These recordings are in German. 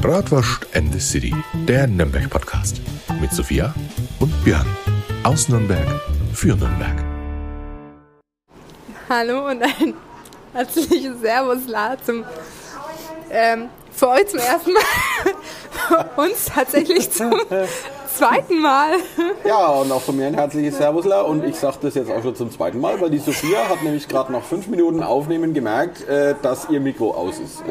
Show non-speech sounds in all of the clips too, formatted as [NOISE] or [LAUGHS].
Bratwurst and the City, der Nürnberg-Podcast. Mit Sophia und Björn. Aus Nürnberg für Nürnberg. Hallo und ein herzliches Servus La zum ähm, für euch zum ersten Mal, für uns tatsächlich zum zweiten Mal. Ja, und auch von mir ein herzliches Servusla und ich sage das jetzt auch schon zum zweiten Mal, weil die Sophia hat nämlich gerade nach fünf Minuten Aufnehmen gemerkt, äh, dass ihr Mikro aus ist.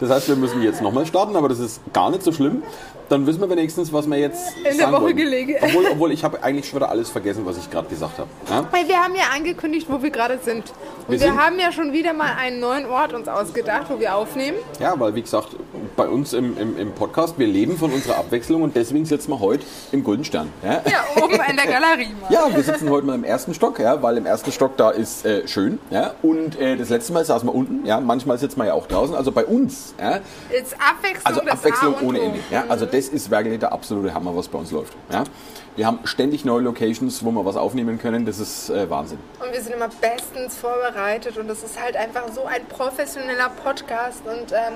Das heißt, wir müssen jetzt nochmal starten, aber das ist gar nicht so schlimm. Dann wissen wir wenigstens, was wir jetzt In der sagen Woche wollten. gelegen. Obwohl, obwohl ich habe eigentlich schon wieder alles vergessen, was ich gerade gesagt habe. Ja? Weil wir haben ja angekündigt, wo wir gerade sind. Und Wir wir, sind- haben ja schon wieder mal einen neuen Ort uns ausgedacht, wo wir aufnehmen. ja, weil wie gesagt, bei uns im, im, im Podcast, wir leben von unserer Abwechslung und deswegen sitzen wir heute im Golden Stern. Ja? Ja, oben in der Galerie mal. Ja, wir sitzen heute mal im ersten Stock, ja, weil im ersten Stock da ist äh, schön. Ja, und äh, das letzte Mal saßen wir unten. Ja, manchmal sitzt man ja auch draußen. Also bei uns. Ja, Jetzt Abwechslung, also Abwechslung ohne. Ende. Ja, also das ist wirklich der absolute Hammer, was bei uns läuft. Ja, wir haben ständig neue Locations, wo wir was aufnehmen können. Das ist äh, Wahnsinn. Und wir sind immer bestens vorbereitet und das ist halt einfach so ein professioneller Podcast und ähm,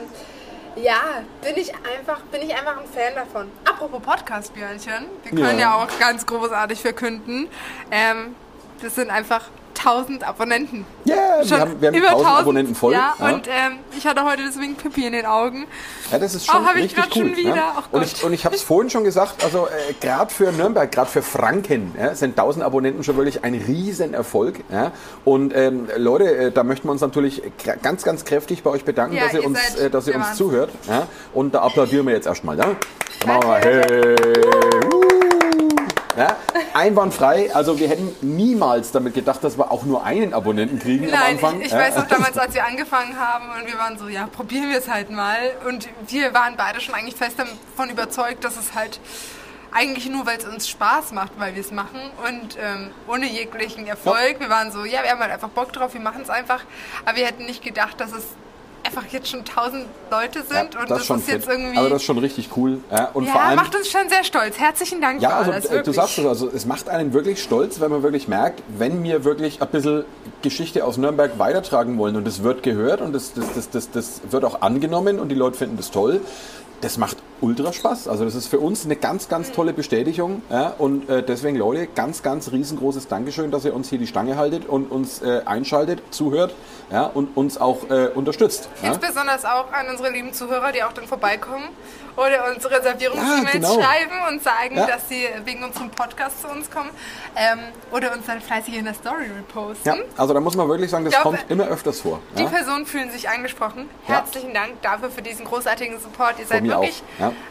ja, bin ich einfach, bin ich einfach ein Fan davon. Apropos Podcast, Björnchen, wir können ja, Ja. auch ganz großartig verkünden. Ähm, das sind einfach 1000 Abonnenten. Ja, wir Schon haben, wir haben über 1000 1000 Abonnenten voll. Ja, ja. und ähm, ich hatte heute deswegen Pipi in den Augen. Ja, das ist schon Oh, ich richtig grad cool. schon wieder? Ja? Ach und ich, und ich habe es vorhin schon gesagt, also äh, gerade für Nürnberg, gerade für Franken ja, sind 1000 Abonnenten schon wirklich ein Riesenerfolg. Ja? Und ähm, Leute, äh, da möchten wir uns natürlich ganz, ganz kräftig bei euch bedanken, dass ihr ihr uns, äh, dass ihr uns Wahnsinn. zuhört. Ja? Und da applaudieren wir jetzt erstmal. Ja? Da machen wir hey, uh. Ja? Einwandfrei. Also wir hätten niemals damit gedacht, dass wir auch nur einen Abonnenten kriegen am Nein, Anfang. ich, ich ja? weiß noch damals, als wir angefangen haben und wir waren so, ja, probieren wir es halt mal. Und wir waren beide schon eigentlich fest davon überzeugt, dass es halt eigentlich nur, weil es uns Spaß macht, weil wir es machen und ähm, ohne jeglichen Erfolg. Wir waren so, ja, wir haben halt einfach Bock drauf, wir machen es einfach. Aber wir hätten nicht gedacht, dass es einfach jetzt schon tausend Leute sind Ja, und das das, ist jetzt irgendwie... Aber das ist schon richtig cool. Ja? Und ja, vor allem, macht uns schon sehr stolz. Herzlichen Dank Ja, also alles, äh, du wirklich. sagst es, also es macht einen wirklich stolz, wenn man wirklich merkt, wenn wir wirklich ein bisschen Geschichte aus Nürnberg weitertragen wollen und es wird gehört und das, das, das, das, das wird auch angenommen und die Leute finden das toll. Das macht ultra Spaß. Also das ist für uns eine ganz, ganz tolle Bestätigung. Ja? Und äh, deswegen, Leute, ganz, ganz riesengroßes Dankeschön, dass ihr uns hier die Stange haltet und uns äh, einschaltet, zuhört ja? und uns auch äh, unterstützt. Ja? Jetzt besonders auch an unsere lieben Zuhörer, die auch dann vorbeikommen oder uns Reservierungs-E-Mails Ja, genau. schreiben und sagen, Ja. dass sie wegen unserem Podcast zu uns kommen ähm, oder uns dann fleißig in der Story reposten. Ja, also da muss man wirklich sagen, das Ich glaube, kommt immer öfters vor. Die? Personen fühlen sich angesprochen. Herzlichen Dank dafür für diesen großartigen Support. Ihr seid wirklich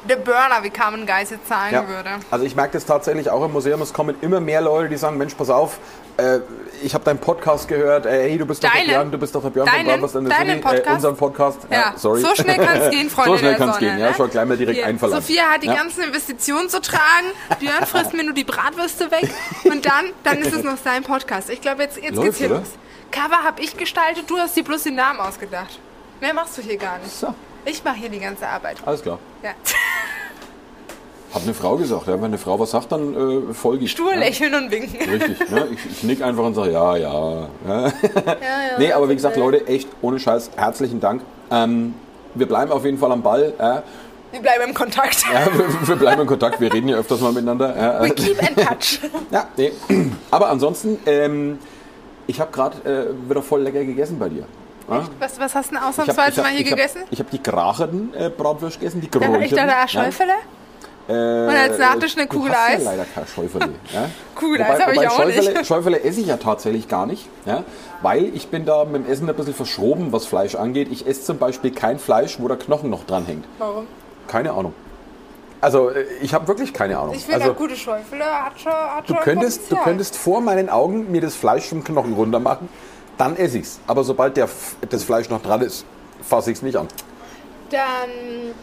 der Burner, wie Carmen Geis jetzt sagen würde. Also ich merke das tatsächlich auch im Museum. Es kommen immer mehr Leute, die sagen, Mensch, pass auf, äh, ich habe deinen Podcast gehört. Äh, hey, du bist doch der Björn, du bist doch der Björn von Deinen? Bratwurst and the Deinen City. Podcast? Äh, unseren Podcast. Ja, sorry. so schnell kann es gehen, [LAUGHS] Freunde So schnell kann es gehen, ja. ne? Schon gleich mal direkt Hier, einverlangt. Sophia hat die ja. ganzen Investitionen zu tragen. Björn frisst mir nur die Bratwürste weg. Und dann, dann ist es noch sein Podcast. Ich glaube, jetzt, jetzt Läuft, geht's hier oder? los. Cover habe ich gestaltet, du hast dir bloß den Namen ausgedacht. Mehr machst du hier gar nicht. So, Ich mache hier die ganze Arbeit. alles klar. Ja. [LAUGHS] Hat eine Frau gesagt. Ja. Wenn eine Frau was sagt, dann äh, folge ich. Stur ja. lächeln und winken. Richtig, ne? ich, ich nick einfach und sage ja, ja. ja. Ja, [LAUGHS] nee, aber wie gesagt, Leute, echt ohne Scheiß, herzlichen Dank. Ähm, wir bleiben auf jeden Fall am Ball. Ja. Wir bleiben im Kontakt. Ja, wir, wir bleiben in Kontakt, wir reden ja öfters mal miteinander. Ja. We keep in touch. [LAUGHS] Ja, nee. Aber ansonsten, ähm, ich habe gerade äh, wieder voll lecker gegessen bei dir. Ja? Was, was hast du denn Ich ausnahmsweise ich mal hier ich hab- gegessen? Ich habe die gracherten äh, Bratwürste gegessen, die war ich geräucherten. da da Schäufele? Äh, Und als Nachtisch eine Kugel Eis? Ja leider kein Schäufele. Ja? [LAUGHS] Kugel Eis habe ich auch Schäufele, nicht. [LAUGHS] Schäufele esse ich ja tatsächlich gar nicht, ja? weil ich bin da mit dem Essen ein bisschen verschroben, was Fleisch angeht. Ich esse zum Beispiel kein Fleisch, wo der Knochen noch dran hängt. Warum? Keine Ahnung. Also äh, ich habe wirklich keine Ahnung. Ich finde, also, gute Schäufele hat schon, hat Du schon könntest, du könntest vor meinen Augen mir das Fleisch vom Knochen runter machen, dann esse ich's. Aber sobald der, das Fleisch noch dran ist, fasse ich's nicht an. Dann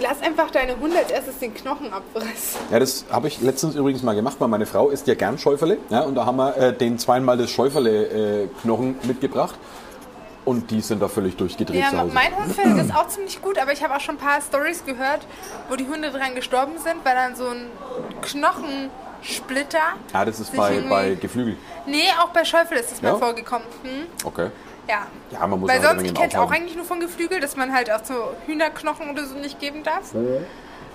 lass einfach deine Hunde als erstes den Knochen abfressen. Ja, das habe ich letztens übrigens mal gemacht, weil meine Frau isst ja gern Schäufele. Ja, und da haben wir äh, den zweimal das Schäufele-Knochen mitgebracht. Und die sind da völlig durchgedreht Ja, zu Hause. mein Hund findet das auch ziemlich gut, aber ich habe auch schon ein paar Stories gehört, wo die Hunde dran gestorben sind, weil dann so ein Knochensplitter. ja, das ist bei, bei Geflügel. Nee, auch bei Schäufel ist das Ja? mal vorgekommen. Hm? Okay. Ja. Ja, man muss Weil sonst, ich kenne es auch eigentlich nur von Geflügel, dass man halt auch so Hühnerknochen oder so nicht geben darf.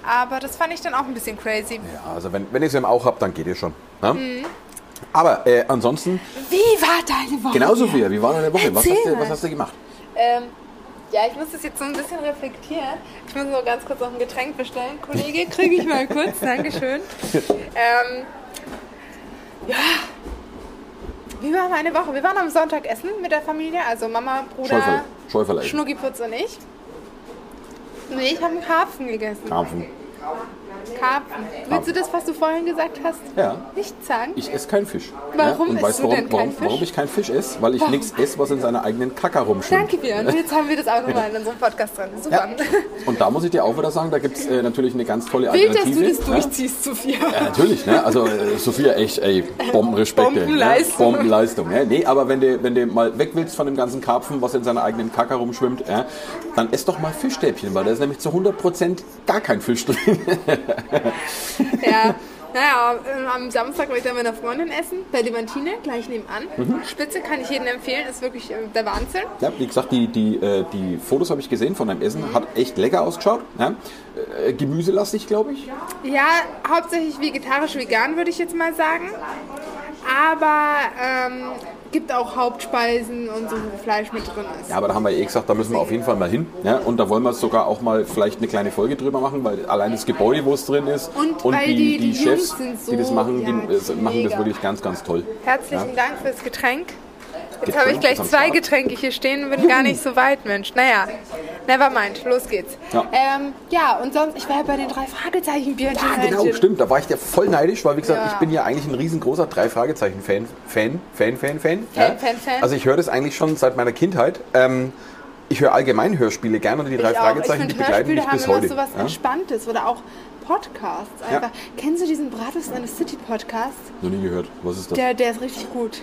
Aber das fand ich dann auch ein bisschen crazy. Ja, also wenn, wenn ihr es eben auch habt, dann geht ihr schon. Ne? Mhm. Aber äh, ansonsten, Wie war deine Woche? genauso viel. Wie war deine Woche? Was hast, du, was hast du gemacht? Ähm, ja, ich muss das jetzt so ein bisschen reflektieren. Ich muss nur ganz kurz noch ein Getränk bestellen. Kollege, kriege ich mal kurz. [LAUGHS] Dankeschön. Ähm, ja. Wie war meine Woche? Wir waren am Sonntag essen mit der Familie, also Mama, Bruder. Schnuckiputz und ich. Nee, ich habe einen Karpfen gegessen. Karpfen. Karpfen. Willst du das, was du vorhin gesagt hast, Ja. nicht sagen? Ich esse keinen Fisch. Warum Und isst weißt du warum, denn warum, Fisch? warum ich keinen Fisch esse? Weil ich nichts esse, was in seiner eigenen Kacker rumschwimmt. Danke, Björn. Jetzt haben wir das auch nochmal in unserem Podcast drin. Super. Ja. [LAUGHS] Und da muss ich dir auch wieder sagen, da gibt es äh, natürlich eine ganz tolle Wild, dass Alternative. du das ne? durchziehst, Sophia. Ja, natürlich, ne? Also äh, Sophia, echt, ey, Bombenrespekt. Bombenleistung. Ne? Bombenleistung. Ja? Nee, aber wenn du, wenn du mal weg willst von dem ganzen Karpfen, was in seiner eigenen Kacke rumschwimmt, ja, dann ess doch mal Fischstäbchen, weil da ist nämlich zu 100% gar kein Fisch drin. [LAUGHS] [LAUGHS] Ja. Naja, ähm, am Samstag war ich dann mit einer Freundin essen, bei Levantine, gleich nebenan. Mhm. Spitze kann ich jedem empfehlen, ist wirklich äh, der Wahnsinn. ja, wie gesagt, die, die, äh, die Fotos habe ich gesehen von deinem Essen, hat echt lecker ausgeschaut. Ja? Äh, gemüselastig, glaube ich. Ja, hauptsächlich vegetarisch, vegan würde ich jetzt mal sagen. Aber ähm, gibt auch Hauptspeisen und so, wo Fleisch mit drin ist. Ja, aber da haben wir eh gesagt, da müssen wir auf jeden Fall mal hin. Ja? Und da wollen wir sogar auch mal vielleicht eine kleine Folge drüber machen, weil allein das Gebäude, wo es drin ist Und weil die- die Jungs sind so- die das machen, ja, die, machen das wirklich ganz, ganz toll. Herzlichen Dank fürs Getränk. Jetzt habe ich gleich zwei. Getränke hier stehen und bin gar nicht so weit, Mensch. Naja, never mind, los geht's. Ja. Ähm, ja, und sonst, ich war ja bei den drei Fragezeichen Bier Ja, genau, stimmt. Da war ich ja voll neidisch, weil wie gesagt, Ja. ich bin ja eigentlich ein riesengroßer drei Fragezeichen Fan, Fan, Fan, Fan, Fan. Fan, ja. Fan, Fan. Also ich höre das eigentlich schon seit meiner Kindheit. Ähm, ich höre allgemein Hörspiele gern und die drei Ich. Fragezeichen, ich die begleiten Hörspiele mich haben bis immer heute. so was ja? Entspanntes oder auch Podcasts Ja. einfach. Kennst du diesen Bratwurst an the City Podcast? Noch nie gehört. Was ist das? Der, der ist richtig gut.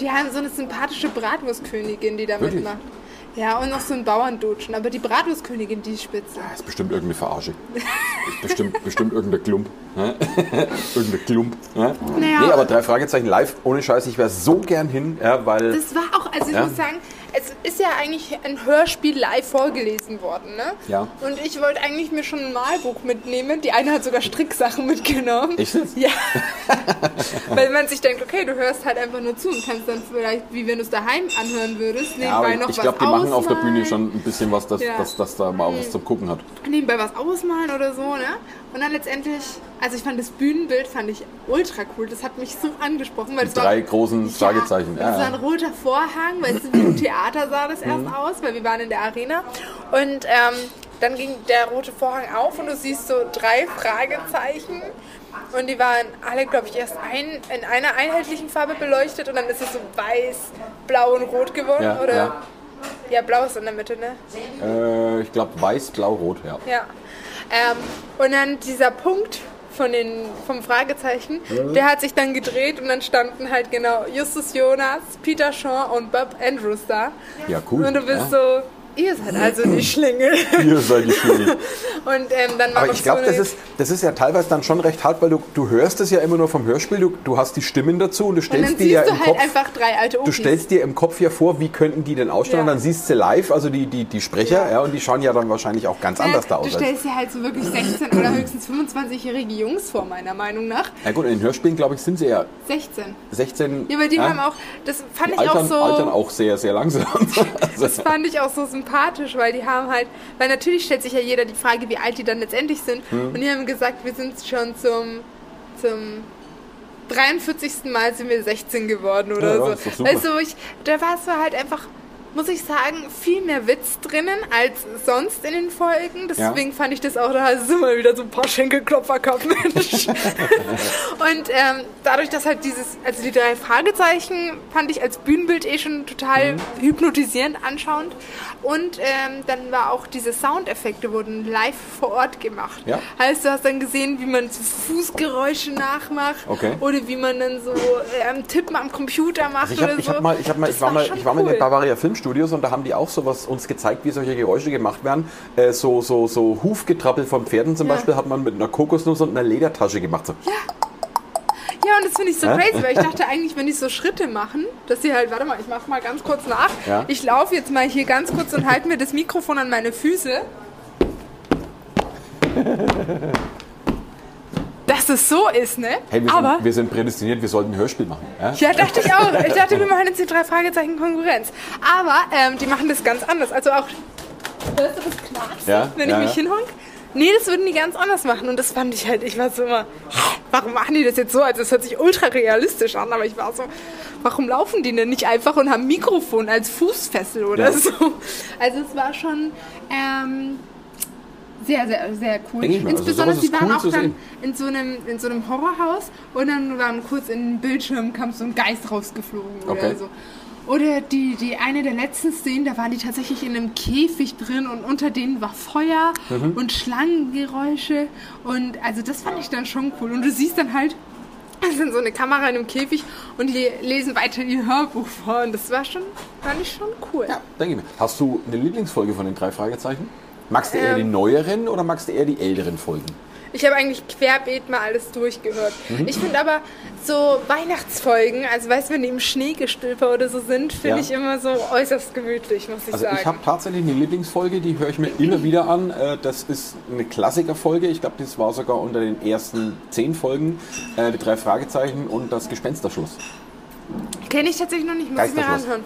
Die haben so eine sympathische Bratwurstkönigin, die da Wirklich? mitmacht. Ja, und noch so ein Bauerndutschen. Aber die Bratwurstkönigin, die ist spitze. Das ist bestimmt irgendeine Verarsche. Ist bestimmt, bestimmt irgendein Klump. [LAUGHS] Irgendein Klump. Naja. Nee, aber drei Fragezeichen live, ohne Scheiß, ich wäre so gern hin, ja, weil. Das war auch, also ich Ja. muss sagen, ist ja eigentlich ein Hörspiel live vorgelesen worden, ne? Ja. Und ich wollte eigentlich mir schon ein Malbuch mitnehmen. Die eine hat sogar Stricksachen mitgenommen. Echt? [LAUGHS] Ja. Weil man sich denkt, okay, du hörst halt einfach nur zu und kannst dann vielleicht, wie wenn du es daheim anhören würdest, ja, nebenbei ich, noch ich was glaube, die machen auf der ausmalen. Bühne schon ein bisschen was, dass, Ja. dass, dass da mal was zum Gucken hat. nebenbei was ausmalen oder so, ne? Und dann letztendlich, also ich fand das Bühnenbild fand ich ultra cool. Das hat mich so angesprochen, weil es war Drei großen Fragezeichen. Ja, und es war Ja, ein roter Vorhang, weil es wie im [CLEARS THROAT] Theater sah das erst Mhm. aus, weil wir waren in der Arena. Und ähm, dann ging der rote Vorhang auf und du siehst so drei Fragezeichen. Und die waren alle, glaube ich, erst ein, in einer einheitlichen Farbe beleuchtet und dann ist es so weiß, blau und rot geworden. Ja, oder? ja. Ja. blau ist in der Mitte, ne? Äh, ich glaube weiß, blau, rot, ja. Ja. Ähm, und dann dieser Punkt von den, vom Fragezeichen, der hat sich dann gedreht und dann standen halt genau Justus Jonas, Peter Shaw und Bob Andrews da. Ja, cool. Und du bist ja. so, ihr seid also die Schlingel. [LAUGHS] Ihr seid die Schwierig. Und ähm, dann Aber ich glaube, so das, ist, das ist ja teilweise dann schon recht hart, weil du, du hörst es ja immer nur vom Hörspiel, du, du hast die Stimmen dazu und du und stellst dann dir siehst ja du im halt Kopf... einfach drei alte Du stellst dir im Kopf ja vor, wie könnten die denn ausschauen Ja. und dann siehst du live, also die, die, die Sprecher, Ja. ja. und die schauen ja dann wahrscheinlich auch ganz anders da Du aus. als- stellst dir halt so wirklich 16 oder höchstens 25-jährige Jungs vor, meiner Meinung nach. Ja gut, in den Hörspielen, glaube ich, sind sie ja 16. 16... Ja, aber die ja, haben auch, das fand ich altern, auch so... altern auch sehr, sehr langsam. Also, [LAUGHS] Das fand ich auch so sympathisch, weil die haben halt, weil natürlich stellt sich ja jeder die Frage, wie alt die dann letztendlich sind. Hm. Und die haben gesagt, wir sind schon zum, zum 43. Mal sind wir 16 geworden oder Ja, so. Weißt du, wo ich, da war es halt einfach, muss ich sagen, viel mehr Witz drinnen als sonst in den Folgen. Deswegen fand ich das auch, da ist immer wieder so ein paar Schenkelklopfer gehabt, Mensch. [LAUGHS] Und ähm, dadurch, dass halt dieses, also die drei Fragezeichen fand ich als Bühnenbild eh schon total Mhm. hypnotisierend anschauend. Und ähm, dann war auch diese Soundeffekte wurden live vor Ort gemacht. Ja. Heißt, du hast dann gesehen, wie man so Fußgeräusche nachmacht Okay. oder wie man dann so ähm, Tippen am Computer macht Also ich, hab, oder ich, so. hab mal, ich, hab mal, ich, war mal, ich war mal in cool. Bavaria Filmstudios und da haben die auch sowas uns gezeigt, wie solche Geräusche gemacht werden. Äh, so, so, so Hufgetrappel von Pferden zum Ja. Beispiel hat man mit einer Kokosnuss und einer Ledertasche gemacht. So. Ja, und das finde ich so Hä? crazy, weil ich dachte eigentlich, wenn die so Schritte machen, dass sie halt, warte mal, ich mache mal ganz kurz nach. Ja. Ich laufe jetzt mal hier ganz kurz und halte mir das Mikrofon an meine Füße. [LAUGHS] Dass es so ist, ne? Hey, wir Aber sind, wir sind prädestiniert, wir sollten ein Hörspiel machen. Ja? Ja, dachte ich auch. Ich dachte, wir machen jetzt die drei Fragezeichen Konkurrenz. Aber ähm, die machen das ganz anders. Also auch, hörst du das Knarzen, Ja, wenn ja, ich mich ja. hinhonk? Nee, das würden die ganz anders machen. Und das fand ich halt, ich war so immer, warum machen die das jetzt so? Also es hört sich ultra realistisch an, aber ich war so, warum laufen die denn nicht einfach und haben Mikrofon als Fußfessel oder Ja. so? Also es war schon ähm, sehr, sehr, sehr cool. Denke ich. Also Insbesondere, ist sie waren cool auch dann in so, einem, in so einem Horrorhaus und dann waren kurz in den Bildschirm kam so ein Geist rausgeflogen oder Okay. so. Oder die, die eine der letzten Szenen, da waren die tatsächlich in einem Käfig drin und unter denen war Feuer Mhm. und Schlangengeräusche und also das fand ich dann schon cool. Und du siehst dann halt, [LAUGHS] es sind so eine Kamera in einem Käfig und die lesen weiter ihr Hörbuch vor und das war schon, fand ich schon cool. Ja, denke ich mir. Hast du eine Lieblingsfolge von den drei Fragezeichen? Magst du eher Ähm. die neueren oder magst du eher die älteren Folgen? Ich habe eigentlich querbeet mal alles durchgehört. Mhm. Ich finde aber so Weihnachtsfolgen, also weißt du, wenn die im Schneegestöber oder so sind, finde Ja. ich immer so äußerst gemütlich, muss ich Also sagen. ich habe tatsächlich eine Lieblingsfolge, die höre ich mir immer wieder an. Äh, Das ist eine Klassikerfolge. Ich glaube, das war sogar unter den ersten zehn Folgen. äh, Die drei Fragezeichen und das Gespensterschluss. Kenne ich tatsächlich noch nicht, muss ich mir anhören.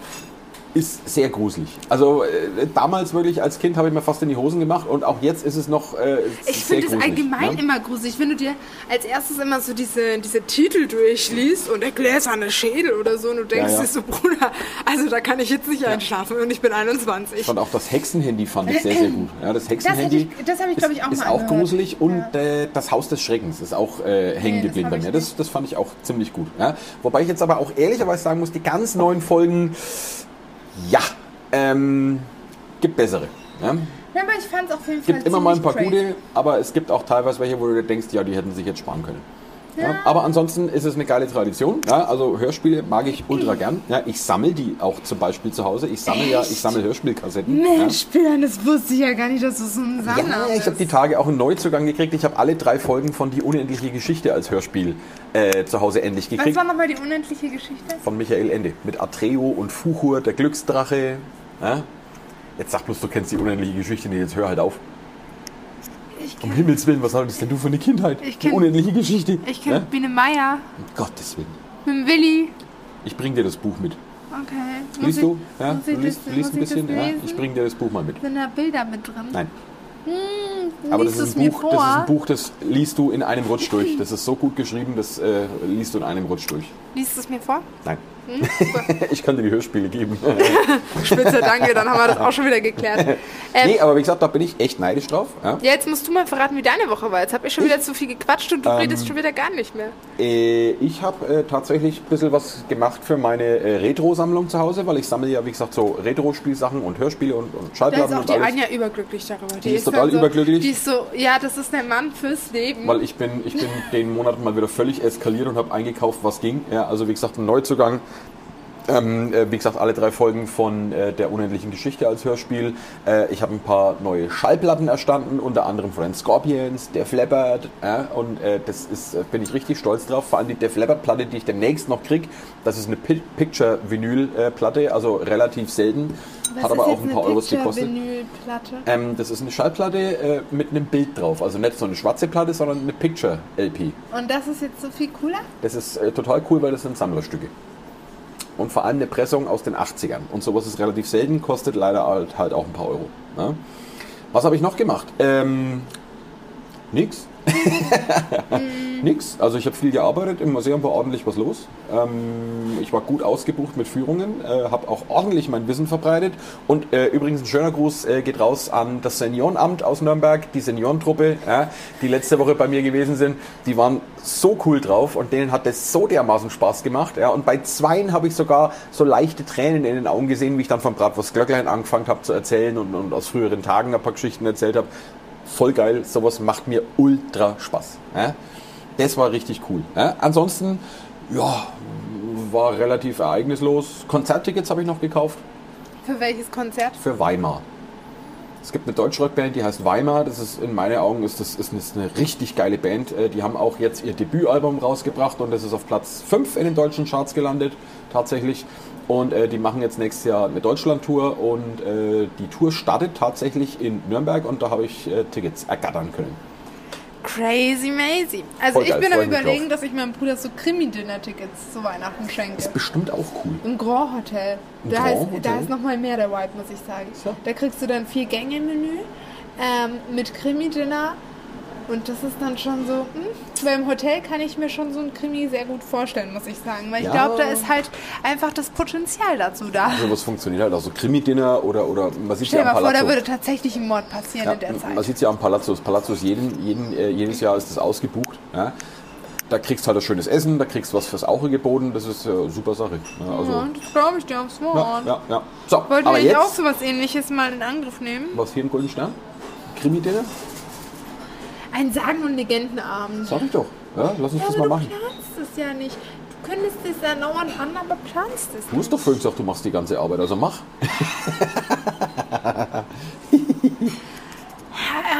Ist sehr gruselig. Also äh, damals wirklich als Kind habe ich mir fast in die Hosen gemacht und auch jetzt ist es noch äh, Ich finde es allgemein ne? immer gruselig, wenn du dir als erstes immer so diese, diese Titel durchliest und der gläserne Schädel oder so und du denkst Ja, ja. dir so, Bruder, also da kann ich jetzt nicht einschlafen und ich bin 21. Ich fand auch das Hexenhandy fand ich sehr, sehr gut. Ja, das Hexenhandy hätte ich- das ich, glaub ich, auch ist, ist auch gruselig und äh, das Haus des Schreckens ist auch äh, hängen das geblieben bei mir. Das, das fand ich auch ziemlich gut. Ja. Wobei ich jetzt aber auch ehrlicherweise sagen muss, die ganz neuen Folgen, ja, ähm, gibt bessere. Ja. Ja, aber ich fand es auf jeden Fall gibt immer mal ein paar crazy. gute, aber es gibt auch teilweise welche, wo du denkst, ja, die hätten sich jetzt sparen können. Ja. aber ansonsten ist es eine geile Tradition. Ja, also Hörspiele mag ich ultra gern. Ja, ich sammle die auch zum Beispiel zu Hause. Ich sammle ja, ich sammle Hörspielkassetten. ja. Mensch, Björn, das wusste ich ja gar nicht, dass du so ein Sammler Ja, ich habe die Tage auch einen Neuzugang gekriegt. Ich habe alle drei Folgen von Die unendliche Geschichte als Hörspiel äh, zu Hause endlich Was gekriegt. war nochmal die unendliche Geschichte? Von Michael Ende. Mit Atreo und Fuchur, der Glücksdrache. Ja? Jetzt sag bloß, du kennst die unendliche Geschichte nicht. Jetzt hör halt auf. Ich Um kenne Himmels Willen, was hattest denn du für eine Kindheit? Ich die kenn- unendliche Geschichte. ich kenn Ja? Biene Meier Um Gottes Willen. mit dem Willi. Ich bring dir das Buch mit. Okay. Liest ich, du? Ja, du ich liest, das, liest ein ich bisschen? das Ja, ich bring dir das Buch mal mit. Sind da Bilder mit drin? Nein. Hm, Aber das ist, ein Buch, das ist ein Buch, das liest du in einem Rutsch [LAUGHS] durch. Das ist so gut geschrieben, das äh, liest du in einem Rutsch durch. Liest es mir vor? Nein. Hm? [LAUGHS] Ich kann dir die Hörspiele geben. [LAUGHS] Spitze, danke, dann haben wir das auch schon wieder geklärt. [LAUGHS] Ähm, nee, aber wie gesagt, da bin ich echt neidisch drauf. Ja. ja, jetzt musst du mal verraten, wie deine Woche war. Jetzt habe ich schon wieder zu viel gequatscht und du Ähm, redest schon wieder gar nicht mehr. Äh, ich habe äh, tatsächlich ein bisschen was gemacht für meine äh, Retro-Sammlung zu Hause, weil ich sammle ja, wie gesagt, so Retro-Spielsachen und Hörspiele und, und Da Schallplatten ist auch die. Anja überglücklich darüber. Die ist total so, überglücklich. Die ist so, ja, das ist der Mann fürs Leben. Weil ich bin, ich bin den Monat mal wieder völlig eskaliert und habe eingekauft, was ging. Ja, also wie gesagt, ein Neuzugang. Ähm, äh, wie gesagt, alle drei Folgen von äh, der unendlichen Geschichte als Hörspiel. Äh, ich habe ein paar neue Schallplatten erstanden, unter anderem von den Scorpions, Def Leppard. Und äh, das ist, äh, bin ich richtig stolz drauf. Vor allem die Def Leppard Platte, die ich demnächst noch krieg. Das ist eine Pi Picture Vinyl äh, Platte, also relativ selten. Was Hat aber auch ein paar Euros gekostet. Picture-Vinylplatte? Ähm, das ist eine Schallplatte äh, mit einem Bild drauf. Also nicht so eine schwarze Platte, sondern eine Picture-LP. Und das ist jetzt so viel cooler? Das ist total cool, weil das sind Sammlerstücke. Und vor allem eine Pressung aus den 80ern. Und sowas ist relativ selten, kostet leider halt, halt auch ein paar Euro. Ne? Was habe ich noch gemacht? Ähm, nix. [LAUGHS] [LAUGHS] Nix. Also ich habe viel gearbeitet, im Museum war ordentlich was los. Ähm, ich war gut ausgebucht mit Führungen, äh, habe auch ordentlich mein Wissen verbreitet. Und äh, übrigens ein schöner Gruß äh, geht raus an das Seniorenamt aus Nürnberg, die Seniorentruppe, ja, die letzte Woche bei mir gewesen sind. Die waren so cool drauf und denen hat das so dermaßen Spaß gemacht. Ja. Und bei zweien habe ich sogar so leichte Tränen in den Augen gesehen, wie ich dann von Bratwurst Glöcklein angefangen habe zu erzählen und, und aus früheren Tagen ein paar Geschichten erzählt habe. Voll geil, sowas macht mir ultra Spaß. Ja. Das war richtig cool. Ja. Ansonsten, ja, war relativ ereignislos. Konzerttickets habe ich noch gekauft Für welches Konzert? für Weimar. Es gibt eine Deutschrockband, die heißt Weimar. Das ist in meinen Augen ist das ist eine richtig geile Band. Äh, Die haben auch jetzt ihr Debütalbum rausgebracht und das ist auf Platz 5 in den deutschen Charts gelandet, tatsächlich. Und äh, die machen jetzt nächstes Jahr eine Deutschland-Tour und äh, die Tour startet tatsächlich in Nürnberg und da habe ich äh, Tickets ergattern können. Crazy mazy. Also Voll ich geil, bin am überlegen, dass ich meinem Bruder so Krimi-Dinner-Tickets zu Weihnachten schenke. Ist bestimmt auch cool. Im Grand Hotel. Im Da, Grand ist, Hotel? da ist nochmal mehr der Vibe, muss ich sagen. So. Da kriegst du dann vier Gänge-Menü ähm, mit Krimi-Dinner. Und das ist dann schon so, hm, weil im Hotel kann ich mir schon so ein Krimi sehr gut vorstellen, muss ich sagen. Weil ich Ja. glaube, da ist halt einfach das Potenzial dazu da. Also was funktioniert halt, also Krimi-Dinner oder, oder man sieht Stell ja dir am mal vor, da Palazzo. würde tatsächlich ein Mord passieren Ja, in der man Zeit. sieht es ja am Palazzo. Das Palazzo ist jeden, jeden, äh, jedes Jahr ist das ausgebucht. Ja. Da kriegst du halt ein schönes Essen, da kriegst du was fürs Auge geboten. Das ist eine super Sache. Ja, also, ja, das glaube ich dir aufs Wort. ja, ja. So, wir nicht jetzt, auch sowas ähnliches mal in Angriff nehmen? was hier im Golden Stern? Krimi-Dinner? Ein Sagen- und Legendenabend. Sag ich doch. Ja, lass uns Ja, das mal du machen. planst es ja nicht. Du könntest es ja dauernd an, aber planst es Du hast doch vorhin gesagt, du machst die ganze Arbeit, also mach. [LAUGHS]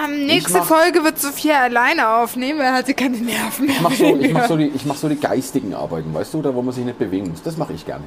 Ähm, nächste mach- Folge wird Sophia alleine aufnehmen, weil hat sie keine Nerven mehr. Ich mach, so, ich, mach so die, ich mach so die geistigen Arbeiten, weißt du, da wo man sich nicht bewegen muss. Das mache ich gerne.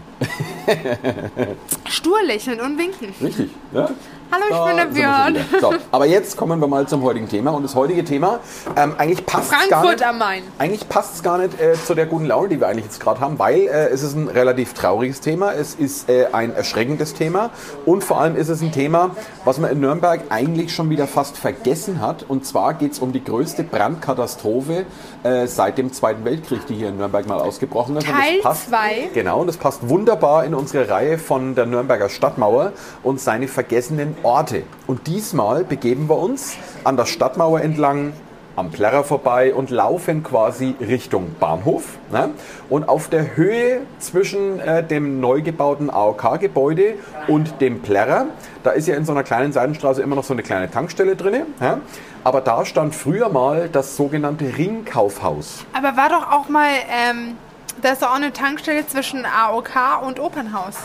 [LAUGHS] Stur lächeln und winken. Richtig. Ja? Hallo, ich Da bin der Björn. So, aber jetzt kommen wir mal zum heutigen Thema. Und das heutige Thema, ähm, eigentlich passt gar Frankfurt nicht, am Main. eigentlich passt es gar nicht äh, zu der guten Laune, die wir eigentlich jetzt gerade haben, weil äh, es ist ein relativ trauriges Thema, es ist äh, ein erschreckendes Thema und vor allem ist es ein Thema, was man in Nürnberg eigentlich schon wieder fast vergessen hat. Und zwar geht es um die größte Brandkatastrophe äh, seit dem Zweiten Weltkrieg, die hier in Nürnberg mal ausgebrochen ist. Und das Teil passt- zwei. Genau, und das passt wunderbar in unsere Reihe von der Nürnberger Stadtmauer und seine vergessenen Orte. Und diesmal begeben wir uns an der Stadtmauer entlang, am Plärrer vorbei und laufen quasi Richtung Bahnhof. Ne? Und auf der Höhe zwischen äh, dem neu gebauten AOK-Gebäude und dem Plärrer, da ist ja in so einer kleinen Seitenstraße immer noch so eine kleine Tankstelle drin. Ja? Aber da stand früher mal das sogenannte Ringkaufhaus. Aber war doch auch mal, ähm, da ist auch eine Tankstelle zwischen AOK und Opernhaus.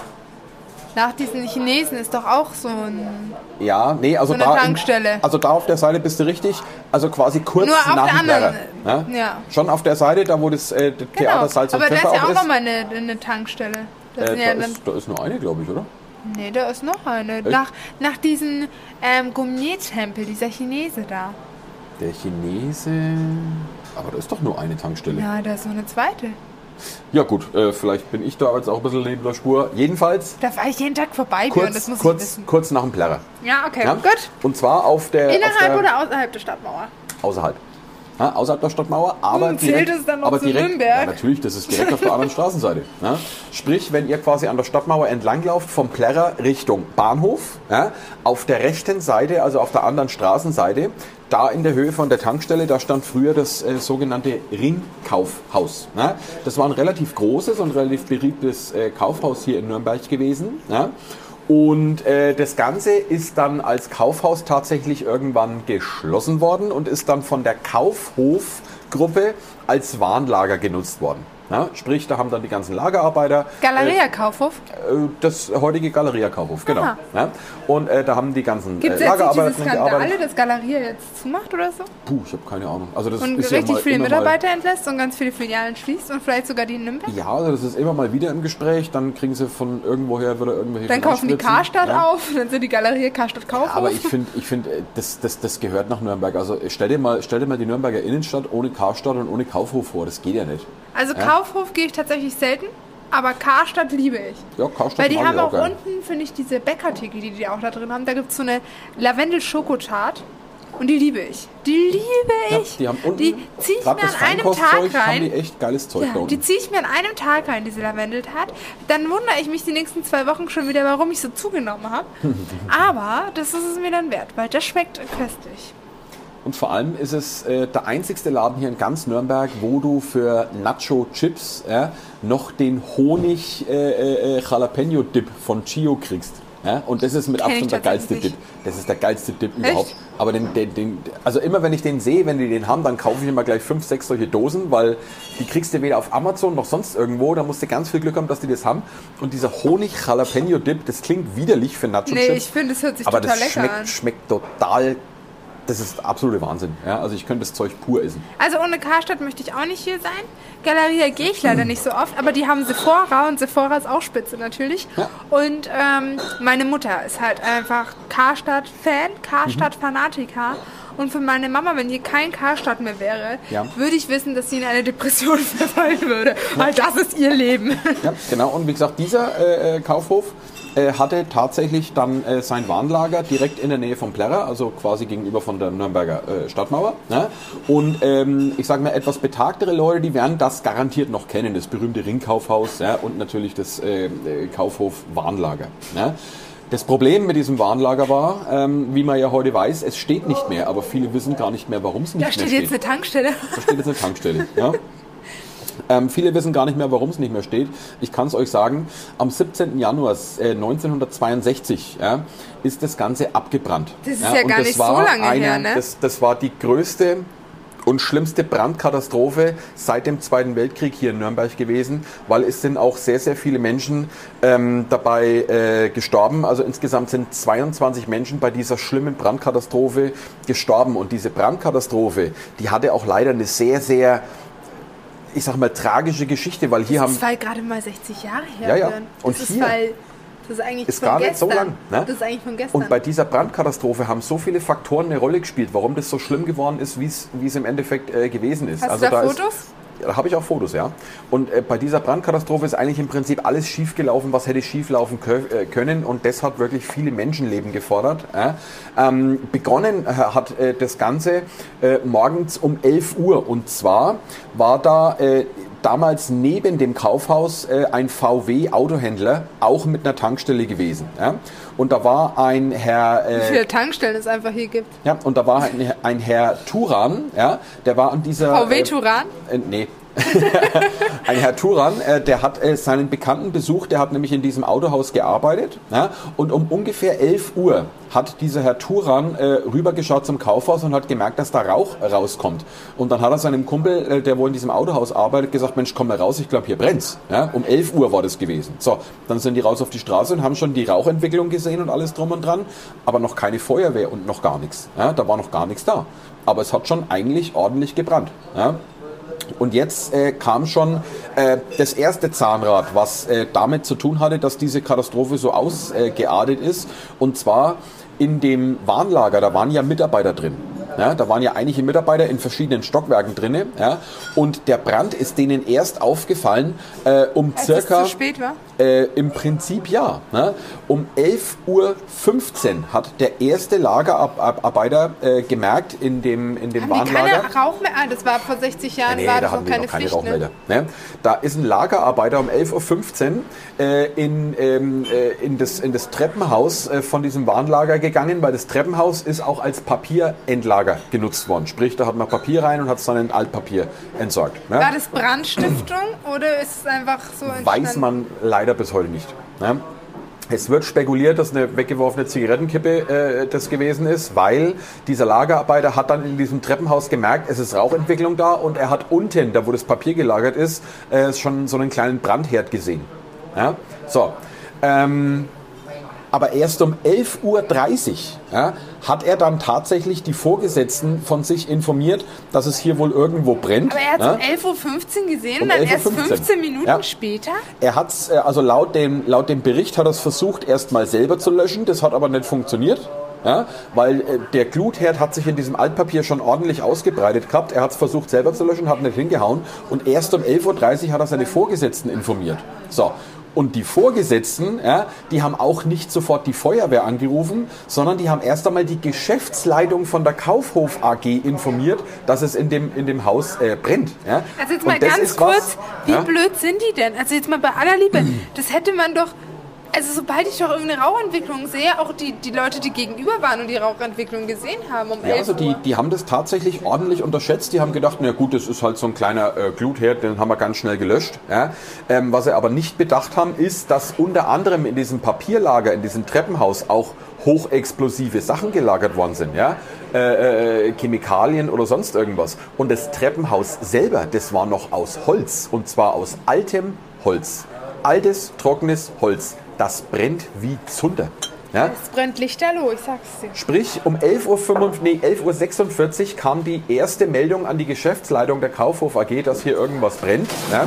Nach diesen Chinesen ist doch auch so ein. Ja, nee, also So eine da, Tankstelle. also da auf der Seite bist du richtig, also quasi kurz Nur auf nach der anderen, Plärrer, ne? ja. Schon auf der Seite, da wo das äh, Genau. Theater Salz und Aber da ist Pfeffer ja auch nochmal eine, eine Tankstelle. Äh, da, ja dann, ist, da ist nur eine, glaube ich, oder? nee, da ist noch eine. Nach, nach diesem ähm, Gourmet-Tempel, dieser Chinese da. Der Chinese. Aber da ist doch nur eine Tankstelle. Ja, Ja, da ist noch eine zweite. Gut, äh, vielleicht bin ich da jetzt auch ein bisschen neben der Spur. Jedenfalls Da fahre ich jeden Tag vorbei, Björn, das kurz, muss ich kurz, wissen. kurz nach dem Plärrer. Ja, okay, Ja? gut. Und zwar auf der. auf Innerhalb der, oder außerhalb der Stadtmauer? Außerhalb. Ja, außerhalb der Stadtmauer, aber Hm, zählt direkt, es dann noch aber zu direkt, Nürnberg? Ja, natürlich, das ist direkt auf der anderen [LAUGHS] Straßenseite. Ja. Sprich, wenn ihr quasi an der Stadtmauer entlanglauft, vom Plärrer Richtung Bahnhof, ja, auf der rechten Seite, also auf der anderen Straßenseite, da in der Höhe von der Tankstelle, da stand früher das äh, sogenannte Ringkaufhaus. Ja. Das war ein relativ großes und relativ beliebtes äh, Kaufhaus hier in Nürnberg gewesen. Ja. Und äh, das Ganze ist dann als Kaufhaus tatsächlich irgendwann geschlossen worden und ist dann von der Kaufhofgruppe als Warnlager genutzt worden. Ja, sprich, da haben dann die ganzen Lagerarbeiter Galeria Kaufhof? äh, das heutige Galeria Kaufhof, genau. Ja, und äh, da haben die ganzen Gibt es äh, jetzt nicht Lagerarbeiter diese drin Skandale, gearbeitet. dass Galeria jetzt zumacht oder so? Puh, ich habe keine Ahnung. Also das Und ist ja richtig mal viele Mitarbeiter entlässt und ganz viele Filialen schließt und vielleicht sogar die in Nürnberg? Mal, ja, also das ist immer mal wieder im Gespräch. Dann kriegen sie von irgendwoher wieder irgendwelche Dann kaufen die. Karstadt Ja. auf, dann sind die Galerie Karstadt Kaufhof. Aber ich finde, ich find, äh, das, das, das gehört nach Nürnberg. Also stell dir, mal, stell dir mal die Nürnberger Innenstadt ohne Karstadt und ohne Kaufhof vor. Das geht ja nicht. Also Kaufhof gehe ich tatsächlich selten, aber Karstadt liebe ich. Ja, Karstadt Weil die haben auch gern. unten, finde ich, diese Bäckertheke, die die auch da drin haben. Da gibt es so eine Lavendel-Schokotart. Und die liebe ich. Die liebe Ja, ich. die haben unten, die ziehe ich mir an einem Tag haben die rein. echt geiles Zeug Ja, die ziehe ich mir an einem Tag rein, diese Lavendeltat. Dann wundere ich mich die nächsten zwei Wochen schon wieder, warum ich so zugenommen habe. [LAUGHS] Aber das ist es mir dann wert, weil das schmeckt köstlich. Und vor allem ist es äh, der einzigste Laden hier in ganz Nürnberg, wo du für Nacho-Chips äh, noch den Honig-Jalapeno-Dip von Chio kriegst. Ja? Und das ist mit Abstand der geilste Dip. Das ist der geilste Dip überhaupt. Aber den, den, den, also immer wenn ich den sehe, wenn die den haben, dann kaufe ich immer gleich fünf, sechs solche Dosen, weil die kriegst du weder auf Amazon noch sonst irgendwo. Da musst du ganz viel Glück haben, dass die das haben. Und dieser Honig-Jalapeno-Dip, das klingt widerlich für Nacho-Chips. Nee, ich finde, es hört sich aber total das lecker an. schmeckt total. Das ist absolute Wahnsinn. Ja? Also ich könnte das Zeug pur essen. Also ohne Karstadt möchte ich auch nicht hier sein. Galeria gehe ich leider nicht so oft, aber die haben Sephora und Sephora ist auch spitze natürlich. Ja. Und ähm, meine Mutter ist halt einfach Karstadt-Fan, Karstadt-Fanatiker. Und für meine Mama, wenn hier kein Karstadt mehr wäre, Ja. würde ich wissen, dass sie in eine Depression [LAUGHS] verfallen würde. Weil das ist ihr Leben. Ja, genau. Und wie gesagt, dieser äh, äh, Kaufhof äh, hatte tatsächlich dann äh, sein Warnlager direkt in der Nähe von Plärrer, also quasi gegenüber von der Nürnberger äh, Stadtmauer. Ne? Und ähm, ich sage mal, etwas betagtere Leute, die werden das garantiert noch kennen, das berühmte Ringkaufhaus ja? und natürlich das äh, äh, Kaufhof Warnlager. Ne? Das Problem mit diesem Warnlager war, ähm, wie man ja heute weiß, es steht nicht mehr, aber viele wissen gar nicht mehr, warum es nicht Da mehr steht steht. jetzt eine Tankstelle. Da steht jetzt eine Tankstelle. Ja? [LAUGHS] Ähm, viele wissen gar nicht mehr, warum es nicht mehr steht. Ich kann es euch sagen, am 17. Januar äh, 1962 ja, ist das Ganze abgebrannt. Das ist ja und gar nicht war so lange eine, her, ne? Das, das war die größte und schlimmste Brandkatastrophe seit dem Zweiten Weltkrieg hier in Nürnberg gewesen, weil es sind auch sehr, sehr viele Menschen ähm, dabei äh, gestorben. Also insgesamt sind 22 Menschen bei dieser schlimmen Brandkatastrophe gestorben. Und diese Brandkatastrophe, die hatte auch leider eine sehr, sehr, ich sag mal, tragische Geschichte, weil hier Das haben ist weil gerade mal 60 Jahre her. Ja, ja. Und das ist hier weil das ist eigentlich ist von gar nicht gestern. so lang. Ne? Das ist eigentlich von gestern. Und bei dieser Brandkatastrophe haben so viele Faktoren eine Rolle gespielt, warum das so schlimm geworden ist, wie es im Endeffekt äh, gewesen ist. Hast du da ist- Fotos? Ja, da habe ich auch Fotos, ja. Und äh, bei dieser Brandkatastrophe ist eigentlich im Prinzip alles schief gelaufen, was hätte schief laufen kö- äh, können. Und das hat wirklich viele Menschenleben gefordert. Ja. Ähm, begonnen äh, hat äh, das Ganze äh, morgens um 11 Uhr. Und zwar war da äh, damals neben dem Kaufhaus äh, ein VW-Autohändler, auch mit einer Tankstelle gewesen. Ja. Und da war ein Herr... Wie Äh, viele Tankstellen es einfach hier gibt. ja, und da war ein, ein Herr Turan, ja, der war an dieser... VW Turan? Äh, nee. [LAUGHS] ein Herr Turan, äh, der hat äh, seinen Bekannten besucht, der hat nämlich in diesem Autohaus gearbeitet. Ja, und um ungefähr 11 Uhr hat dieser Herr Turan äh, rübergeschaut zum Kaufhaus und hat gemerkt, dass da Rauch rauskommt. Und dann hat er seinem Kumpel, äh, der wohl in diesem Autohaus arbeitet, gesagt, Mensch, komm mal raus, ich glaube, hier brennt's. Ja, um 11 Uhr war das gewesen. So, dann sind die raus auf die Straße und haben schon die Rauchentwicklung gesehen und alles drum und dran, aber noch keine Feuerwehr und noch gar nichts. Ja, da war noch gar nichts da. Aber es hat schon eigentlich ordentlich gebrannt. Und jetzt äh, kam schon äh, das erste Zahnrad, was äh, damit zu tun hatte, dass diese Katastrophe so ausgeartet ist. Und zwar in dem Warnlager, da waren ja Mitarbeiter drin. Ja, da waren ja einige Mitarbeiter in verschiedenen Stockwerken drinne. Ja, und der Brand ist denen erst aufgefallen äh, um Als circa... es zu spät war? Äh, Im Prinzip ja. Ne? Um 11.15 Uhr hat der erste Lagerarbeiter äh, gemerkt in dem, in dem Haben die Warnlager. keine Rauch mehr? Ah, das war vor 60 Jahren, Nee, war da das noch keine noch keine Pflicht. Rauchmelder. Ne? Ne? Da ist ein Lagerarbeiter um 11.15 Uhr äh, in, ähm, äh, in, das, in das Treppenhaus äh, von diesem Warnlager gegangen, weil das Treppenhaus ist auch als Papierendlager genutzt worden. Sprich, da hat man Papier rein und hat es dann in Altpapier entsorgt. Ne? War das Brandstiftung oder ist es einfach so entstanden? Weiß man leider bis heute nicht. Ne? Es wird spekuliert, dass eine weggeworfene Zigarettenkippe äh, das gewesen ist, weil dieser Lagerarbeiter hat dann in diesem Treppenhaus gemerkt, es ist Rauchentwicklung da und er hat unten, da wo das Papier gelagert ist, äh, schon so einen kleinen Brandherd gesehen. Ja? So. Ähm, aber erst um 11.30 Uhr ja, hat er dann tatsächlich die Vorgesetzten von sich informiert, dass es hier wohl irgendwo brennt. Aber er hat ja. es um 11.15 Uhr gesehen, Um dann erst 11.15 Uhr. 15 Minuten Ja. später? Er hat es, also laut dem, laut dem Bericht hat er es versucht, erst mal selber zu löschen. Das hat aber nicht funktioniert. Ja, weil äh, der Glutherd hat sich in diesem Altpapier schon ordentlich ausgebreitet gehabt. Er hat es versucht selber zu löschen, hat nicht hingehauen. Und erst um 11.30 Uhr hat er seine Vorgesetzten informiert. So. Und die Vorgesetzten, ja, die haben auch nicht sofort die Feuerwehr angerufen, sondern die haben erst einmal die Geschäftsleitung von der Kaufhof AG informiert, dass es in dem, in dem Haus äh, brennt. Ja. Also jetzt mal ganz ist was, kurz, wie ja? blöd sind die denn? Also jetzt mal bei aller Liebe, [CLEARS THROAT] das hätte man doch Also sobald ich doch irgendeine Rauchentwicklung sehe, auch die, die Leute, die gegenüber waren und die Rauchentwicklung gesehen haben um Ja, 11 also die, die haben das tatsächlich ordentlich unterschätzt. Die haben gedacht, na gut, das ist halt so ein kleiner äh, Glutherd, den haben wir ganz schnell gelöscht. Ja. Ähm, was sie aber nicht bedacht haben, ist, dass unter anderem in diesem Papierlager, in diesem Treppenhaus auch hochexplosive Sachen gelagert worden sind. Ja. Äh, äh, Chemikalien oder sonst irgendwas. Und das Treppenhaus selber, das war noch aus Holz. Und zwar aus altem Holz. Altes, trockenes Holz. Das brennt wie Zunder. Ja. Es brennt lichterloh, ich sag's dir. Sprich, um 11.45 Uhr, nee, 11.46 Uhr kam die erste Meldung an die Geschäftsleitung der Kaufhof AG, dass hier irgendwas brennt. Ja?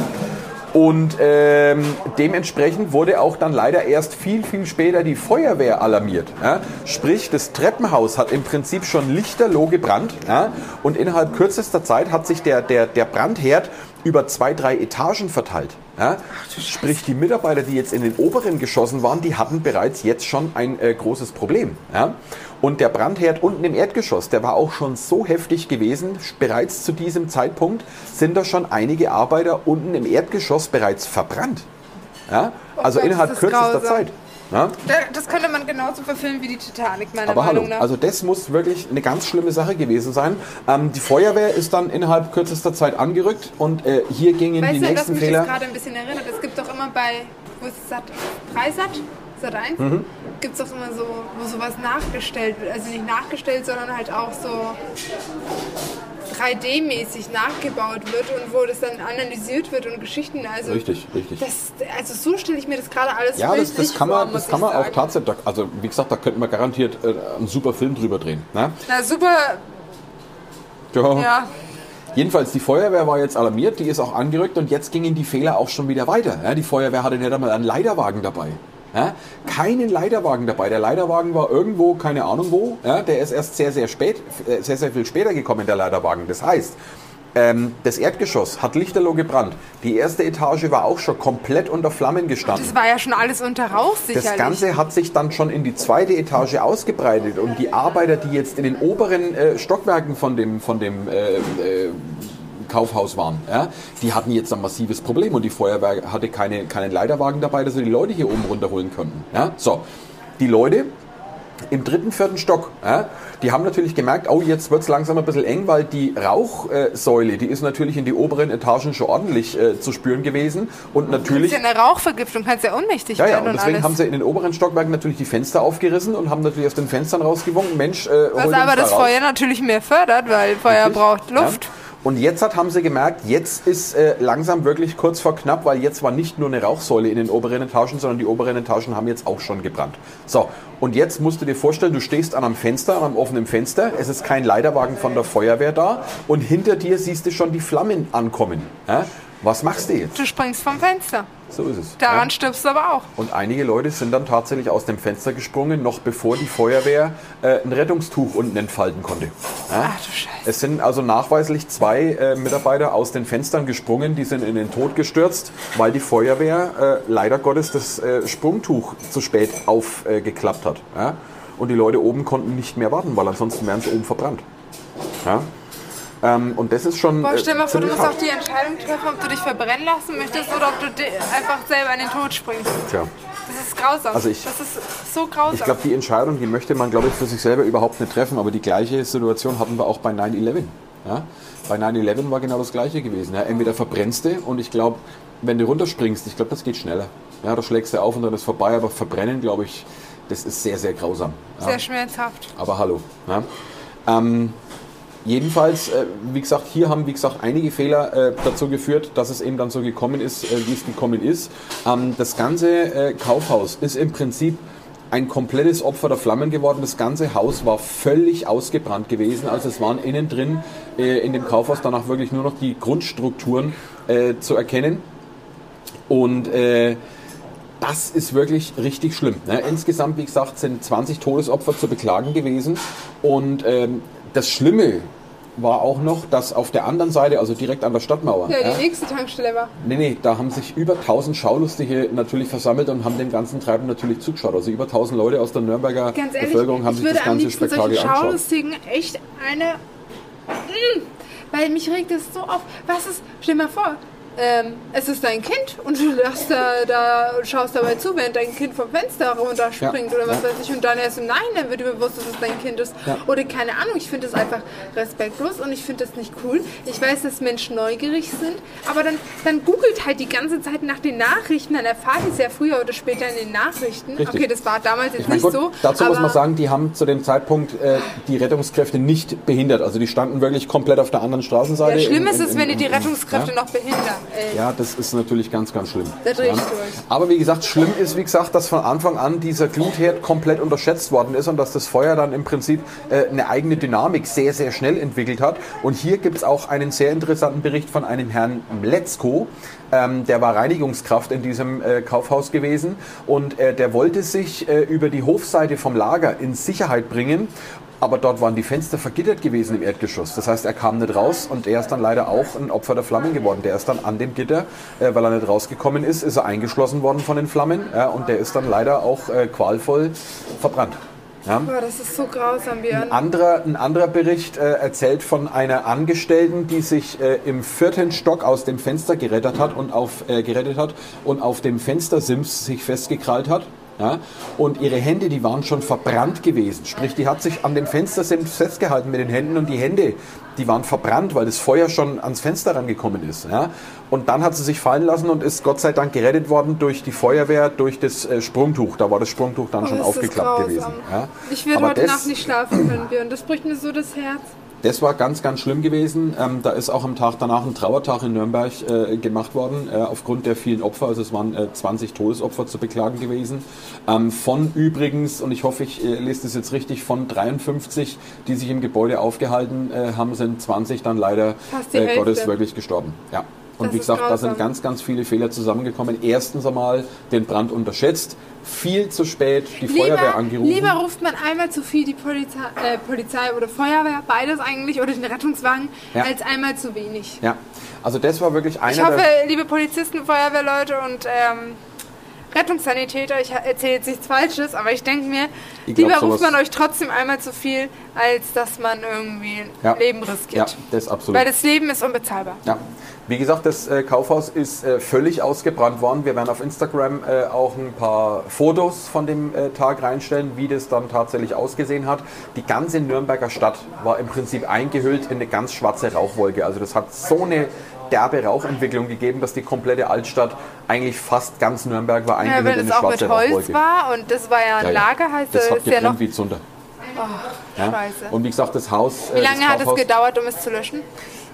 Und ähm, dementsprechend wurde auch dann leider erst viel, viel später die Feuerwehr alarmiert. Ja? Sprich, das Treppenhaus hat im Prinzip schon lichterloh gebrannt. Ja? Und innerhalb kürzester Zeit hat sich der, der, der Brandherd über zwei, drei Etagen verteilt. Ja? Sprich, die Mitarbeiter, die jetzt in den oberen Geschossen waren, die hatten bereits jetzt schon ein äh, großes Problem. Ja? Und der Brandherd unten im Erdgeschoss, der war auch schon so heftig gewesen. Bereits zu diesem Zeitpunkt sind da schon einige Arbeiter unten im Erdgeschoss bereits verbrannt. Ja? Also Oh Gott, innerhalb kürzester grausam. Zeit. Da- Das könnte man genauso verfilmen wie die Titanic, meiner Aber hallo, Meinung nach. also das muss wirklich eine ganz schlimme Sache gewesen sein. Ähm, die Feuerwehr ist dann innerhalb kürzester Zeit angerückt und äh, hier gingen weißt die du, dass nächsten mich Fehler. das gerade ein bisschen erinnert? Es gibt doch immer bei, wo ist Sat, 3 Sat? Sat 1? Mhm. Gibt es doch immer so, wo sowas nachgestellt wird. Also nicht nachgestellt, sondern halt auch so 3D-mäßig nachgebaut wird und wo das dann analysiert wird und Geschichten. Also Richtig, richtig. Das, also so stelle ich mir das gerade alles Ja, das, das kann vor, man, muss das kann man auch sagen. tatsächlich, also wie gesagt, da könnte man garantiert äh, einen super Film drüber drehen. Ne? Na super, Ja. ja. Jedenfalls, die Feuerwehr war jetzt alarmiert, die ist auch angerückt und jetzt gingen die Fehler auch schon wieder weiter. Ja, die Feuerwehr hatte nicht einmal einen Leiterwagen dabei. Ja, keinen Leiterwagen dabei. Der Leiterwagen war irgendwo, keine Ahnung wo. Ja, der ist erst sehr, sehr spät, äh, sehr, sehr viel später gekommen, der Leiterwagen. Das heißt, ähm, das Erdgeschoss hat lichterloh gebrannt. Die erste Etage war auch schon komplett unter Flammen gestanden. Das war ja schon alles unter Rauch sicherlich. Das Ganze hat sich dann schon in die zweite Etage ausgebreitet und die Arbeiter, die jetzt in den oberen äh, Stockwerken von dem, von dem äh, äh, Kaufhaus waren, ja, die hatten jetzt ein massives Problem und die Feuerwehr hatte keine, keinen Leiterwagen dabei, dass sie die Leute hier oben runterholen konnten. Ja. So, die Leute im dritten, vierten Stock, ja, die haben natürlich gemerkt, oh, jetzt wird es langsam ein bisschen eng, weil die Rauchsäule, die ist natürlich in die oberen Etagen schon ordentlich äh, zu spüren gewesen und Das natürlich ist ja eine Rauchvergiftung, kannst ja ohnmächtig ja, ja, werden und und deswegen alles. haben sie in den oberen Stockwerken natürlich die Fenster aufgerissen und haben natürlich aus den Fenstern rausgewunken, Mensch, äh, Was aber da das raus. Feuer natürlich mehr fördert, weil Feuer Richtig? braucht Luft. Ja. Und jetzt hat, haben sie gemerkt, jetzt ist äh, langsam wirklich kurz vor knapp, weil jetzt war nicht nur eine Rauchsäule in den oberen Etagen, sondern die oberen Etagen haben jetzt auch schon gebrannt. So, und jetzt musst du dir vorstellen, du stehst an einem Fenster, an einem offenen Fenster, es ist kein Leiterwagen von der Feuerwehr da und hinter dir siehst du schon die Flammen ankommen. Ja? Was machst du jetzt? Du springst vom Fenster. So ist es. Daran ja? stirbst du aber auch. Und einige Leute sind dann tatsächlich aus dem Fenster gesprungen, noch bevor die Feuerwehr äh, ein Rettungstuch unten entfalten konnte. Ja? Ach du Scheiße. Es sind also nachweislich zwei äh, Mitarbeiter aus den Fenstern gesprungen, die sind in den Tod gestürzt, weil die Feuerwehr äh, leider Gottes das äh, Sprungtuch zu spät aufgeklappt hat. Ja? Und die Leute oben konnten nicht mehr warten, weil ansonsten wären sie oben verbrannt. Ähm, und das ist schon. Boah, äh, stell mal vor, du musst auch hart. die Entscheidung treffen, ob du dich verbrennen lassen möchtest oder ob du einfach selber in den Tod springst. Tja. Das ist grausam. Also ich- das ist so grausam. Ich glaube, die Entscheidung, die möchte man, glaube ich, für sich selber überhaupt nicht treffen. Aber die gleiche Situation hatten wir auch bei 9-11. Ja? Bei 9-11 war genau das Gleiche gewesen. Ja? Entweder verbrennst du und ich glaube, wenn du runterspringst, ich glaube, das geht schneller. Ja, da schlägst du auf und dann ist vorbei. Aber verbrennen, glaube ich, das ist sehr, sehr grausam. Ja? Sehr schmerzhaft. Aber hallo. Ähm, jedenfalls, äh, wie gesagt, hier haben, wie gesagt, einige Fehler äh, dazu geführt, dass es eben dann so gekommen ist, äh, wie es gekommen ist. Ähm, das ganze äh, Kaufhaus ist im Prinzip ein komplettes Opfer der Flammen geworden. Das ganze Haus war völlig ausgebrannt gewesen. Also es waren innen drin äh, in dem Kaufhaus danach wirklich nur noch die Grundstrukturen äh, zu erkennen. Und das ist wirklich richtig schlimm. Ne? Insgesamt, wie gesagt, sind 20 Todesopfer zu beklagen gewesen. Und ähm, das Schlimme war auch noch, dass auf der anderen Seite, also direkt an der Stadtmauer, Ja, ja, die nächste Tankstelle war. nee, nee, da haben sich über 1000 Schaulustige natürlich versammelt und haben dem ganzen Treiben natürlich zugeschaut. Also über 1000 Leute aus der Nürnberger ehrlich, Bevölkerung haben ich sich das ganze Spektakel angeschaut. Schaulustigen echt eine... Mm, weil mich regt es so auf. Was ist... Stell dir mal vor, ähm, es ist dein Kind und du lachst da, da und schaust dabei zu, während dein Kind vom Fenster runterspringt Ja, oder was ja. weiß ich und dann erst im Nein, dann wird dir bewusst, dass es dein Kind ist. Ja. Oder keine Ahnung, ich finde das einfach respektlos und ich finde das nicht cool. Ich weiß, dass Menschen neugierig sind, aber dann, dann googelt halt die ganze Zeit nach den Nachrichten, dann erfahrt ihr es ja früher oder später in den Nachrichten. Richtig. Okay, das war damals jetzt Ich meine, nicht gut, so. dazu muss man sagen, die haben zu dem Zeitpunkt äh, die Rettungskräfte nicht behindert. Also die standen wirklich komplett auf der anderen Straßenseite. Ja, schlimm in- ist in- es, wenn die in- die Rettungskräfte noch behindern. Ey. Ja, das ist natürlich ganz, ganz schlimm. Da dreh ich ja. durch. Aber wie gesagt, schlimm ist, wie gesagt, dass von Anfang an dieser Glutherd komplett unterschätzt worden ist und dass das Feuer dann im Prinzip äh, eine eigene Dynamik sehr, sehr schnell entwickelt hat. Und hier gibt es auch einen sehr interessanten Bericht von einem Herrn Mletzko. Ähm, der war Reinigungskraft in diesem äh, Kaufhaus gewesen und äh, der wollte sich äh, über die Hofseite vom Lager in Sicherheit bringen aber dort waren die Fenster vergittert gewesen im Erdgeschoss. Das heißt, er kam nicht raus und er ist dann leider auch ein Opfer der Flammen geworden. Der ist dann an dem Gitter, äh, weil er nicht rausgekommen ist, ist er eingeschlossen worden von den Flammen ja, und der ist dann leider auch äh, qualvoll verbrannt. Ja. Boah, das ist so grausam, Björn. Anderer, ein anderer Bericht äh, erzählt von einer Angestellten, die sich äh, im vierten Stock aus dem Fenster gerettet hat und auf, äh, gerettet hat und auf dem Fenstersims sich festgekrallt hat. Ja, und ihre Hände, die waren schon verbrannt gewesen. Sprich, die hat sich an dem Fenstersims festgehalten mit den Händen und die Hände, die waren verbrannt, weil das Feuer schon ans Fenster rangekommen ist. Ja. Und dann hat sie sich fallen lassen und ist Gott sei Dank gerettet worden durch die Feuerwehr, durch das äh, Sprungtuch. Da war das Sprungtuch dann Oh, schon aufgeklappt gewesen. Ja. Ich werde heute das- Nacht nicht schlafen können, Björn. Das bricht mir so das Herz. Das war ganz, ganz schlimm gewesen. Ähm, da ist auch am Tag danach ein Trauertag in Nürnberg äh, gemacht worden, äh, aufgrund der vielen Opfer. Also es waren äh, 20 Todesopfer zu beklagen gewesen. Ähm, von übrigens, und ich hoffe, ich äh, lese das jetzt richtig, von 53, die sich im Gebäude aufgehalten äh, haben, sind 20 dann leider äh, Gottes wirklich gestorben. Ja. Und Das wie gesagt, da sind ganz, ganz viele Fehler zusammengekommen. Erstens einmal den Brand unterschätzt, viel zu spät die Feuerwehr Lieber, angerufen. lieber ruft man einmal zu viel die Polizei, äh, Polizei oder Feuerwehr, beides eigentlich, oder den Rettungswagen, Ja. als einmal zu wenig. ja, also das war wirklich einer Ich hoffe, liebe Polizisten, Feuerwehrleute und ähm, Rettungssanitäter, ich erzähle jetzt nichts Falsches, aber ich denke mir, Ich glaub, lieber ruft man euch trotzdem einmal zu viel, als dass man irgendwie ein Ja. Leben Ja, riskiert. das ist absolut. Weil das Leben ist unbezahlbar. Ja. Wie gesagt, das äh, Kaufhaus ist äh, völlig ausgebrannt worden. Wir werden auf Instagram äh, auch ein paar Fotos von dem äh, Tag reinstellen, wie das dann tatsächlich ausgesehen hat. Die ganze Nürnberger Stadt war im Prinzip eingehüllt in eine ganz schwarze Rauchwolke. Also das hat so eine derbe Rauchentwicklung gegeben, dass die komplete Altstadt, eigentlich fast ganz Nürnberg war Ja, eingehüllt weil in es eine auch mit schwarze Holz war und das war ja ein Ja, ja. Lager, heißt Das hat ist ja noch. wie Zunder. Ja. Scheiße. Und wie gesagt, das Haus. Wie äh, lange das hat es gedauert, um es zu löschen?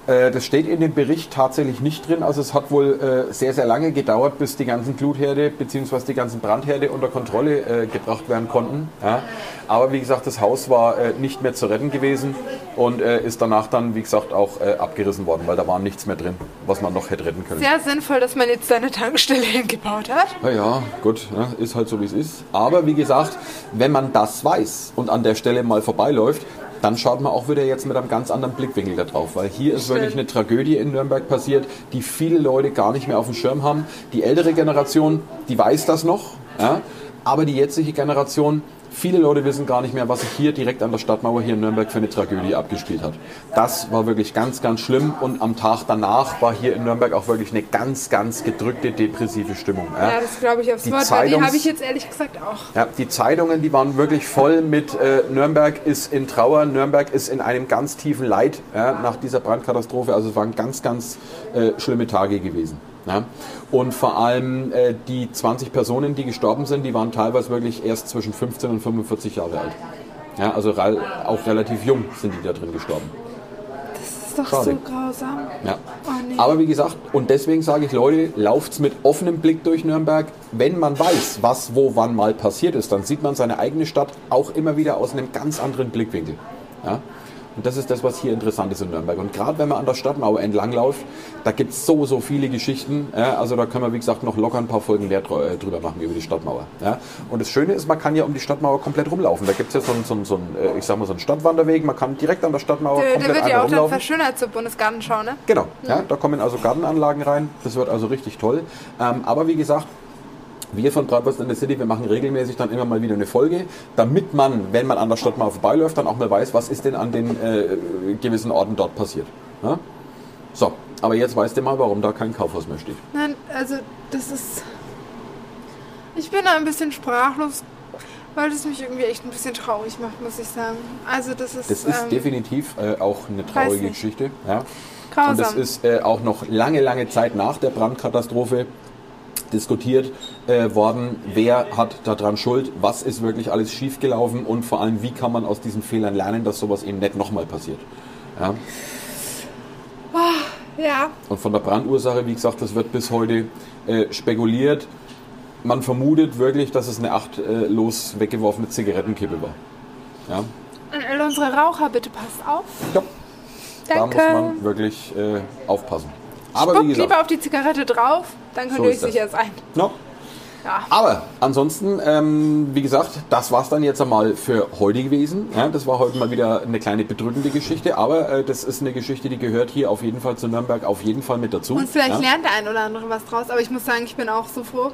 Äh, Das steht in dem Bericht tatsächlich nicht drin. Also es hat wohl äh, sehr, sehr lange gedauert, bis die ganzen Glutherde bzw. die ganzen Brandherde unter Kontrolle äh, gebracht werden konnten. Ja. Aber wie gesagt, das Haus war nicht mehr zu retten gewesen und ist danach dann, wie gesagt, auch abgerissen worden, weil da war nichts mehr drin, was man noch hätte retten können. Sehr sinnvoll, dass man jetzt seine Tankstelle [LAUGHS] hingebaut hat. Na ja, gut, ja, ist halt so wie es ist. Aber wie gesagt, wenn man das weiß und an der Stelle mal vorbeiläuft, dann schaut man auch wieder jetzt mit einem ganz anderen Blickwinkel da drauf. Weil hier ist wirklich eine Tragödie in Nürnberg passiert, die viele Leute gar nicht mehr auf dem Schirm haben. Die ältere Generation, die weiß das noch, ja, aber die jetzige Generation, viele Leute wissen gar nicht mehr, was sich hier direkt an der Stadtmauer hier in Nürnberg für eine Tragödie abgespielt hat. Das war wirklich ganz, ganz schlimm und am Tag danach war hier in Nürnberg auch wirklich eine ganz, ganz gedrückte, depressive Stimmung. Ja, das glaube ich aufs Die Wort, die Zeitungs- habe ich jetzt ehrlich gesagt auch. Ja, die Zeitungen, die waren wirklich voll mit äh, Nürnberg ist in Trauer, Nürnberg ist in einem ganz tiefen Leid ja, nach dieser Brandkatastrophe. Also es waren ganz, ganz äh, schlimme Tage gewesen. Ja. Und vor allem äh, die 20 Personen, die gestorben sind, die waren teilweise wirklich erst zwischen 15 und 45 Jahre alt. Ja, also auch relativ jung sind die da drin gestorben. Das ist doch Schade. so grausam. Ja. Oh, nee. Aber wie gesagt, und deswegen sage ich, Leute, lauft's mit offenem Blick durch Nürnberg. Wenn man weiß, was wo wann mal passiert ist, dann sieht man seine eigene Stadt auch immer wieder aus einem ganz anderen Blickwinkel. Ja? Und das ist das, was hier interessant ist in Nürnberg. Und gerade wenn man an der Stadtmauer entlang läuft, da gibt's so, so viele Geschichten. Ja? Also da können wir, wie gesagt, noch locker ein paar Folgen mehr drü- äh, drüber machen über die Stadtmauer. Ja? Und das Schöne ist, man kann ja um die Stadtmauer komplett rumlaufen. Da gibt's ja so einen, so einen, so einen äh, ich sag mal, so einen Stadtwanderweg. Man kann direkt an der Stadtmauer der, der komplett wird einmal ja auch dann rumlaufen. verschönert zur Bundesgartenschau, ne? Genau, ja, da kommen also Gartenanlagen rein. Das wird also richtig toll. Ähm, aber wie gesagt, wir von Bratwurst in the City, wir machen regelmäßig dann immer mal wieder eine Folge, damit man, wenn man an der Stadt mal vorbeiläuft, dann auch mal weiß, was ist denn an den äh, gewissen Orten dort passiert. Ja? So, Aber jetzt weißt du mal, warum da kein Kaufhaus mehr steht. Nein, also das ist. Ich bin da ein bisschen sprachlos, weil das mich irgendwie echt ein bisschen traurig macht, muss ich sagen. Also das ist. Das ist ähm, definitiv äh, auch eine traurige. Geschichte. Ja. Grausam. Und das ist äh, auch noch lange, lange Zeit nach der Brandkatastrophe diskutiert äh, worden, wer hat daran Schuld, was ist wirklich alles schiefgelaufen und vor allem, wie kann man aus diesen Fehlern lernen, dass sowas eben nicht nochmal passiert. Ja. Ja, Und von der Brandursache, wie gesagt, das wird bis heute äh, spekuliert. Man vermutet wirklich, dass es eine achtlos weggeworfene Zigarettenkippe war. Ja, und all unsere Raucher, bitte passt auf. ja da Danke. muss man wirklich äh, aufpassen. Aber Spuckt wie gesagt, lieber auf die Zigarette drauf, dann könnt So ihr euch sicher sein. no. Ja. Aber ansonsten, ähm, wie gesagt, das war's dann jetzt einmal für heute gewesen. Ja, das war heute mal wieder eine kleine bedrückende Geschichte, aber äh, das ist eine Geschichte, die gehört hier auf jeden Fall zu Nürnberg auf jeden Fall mit dazu. Und vielleicht ja. lernt der ein oder andere was draus. Aber ich muss sagen, ich bin auch so froh,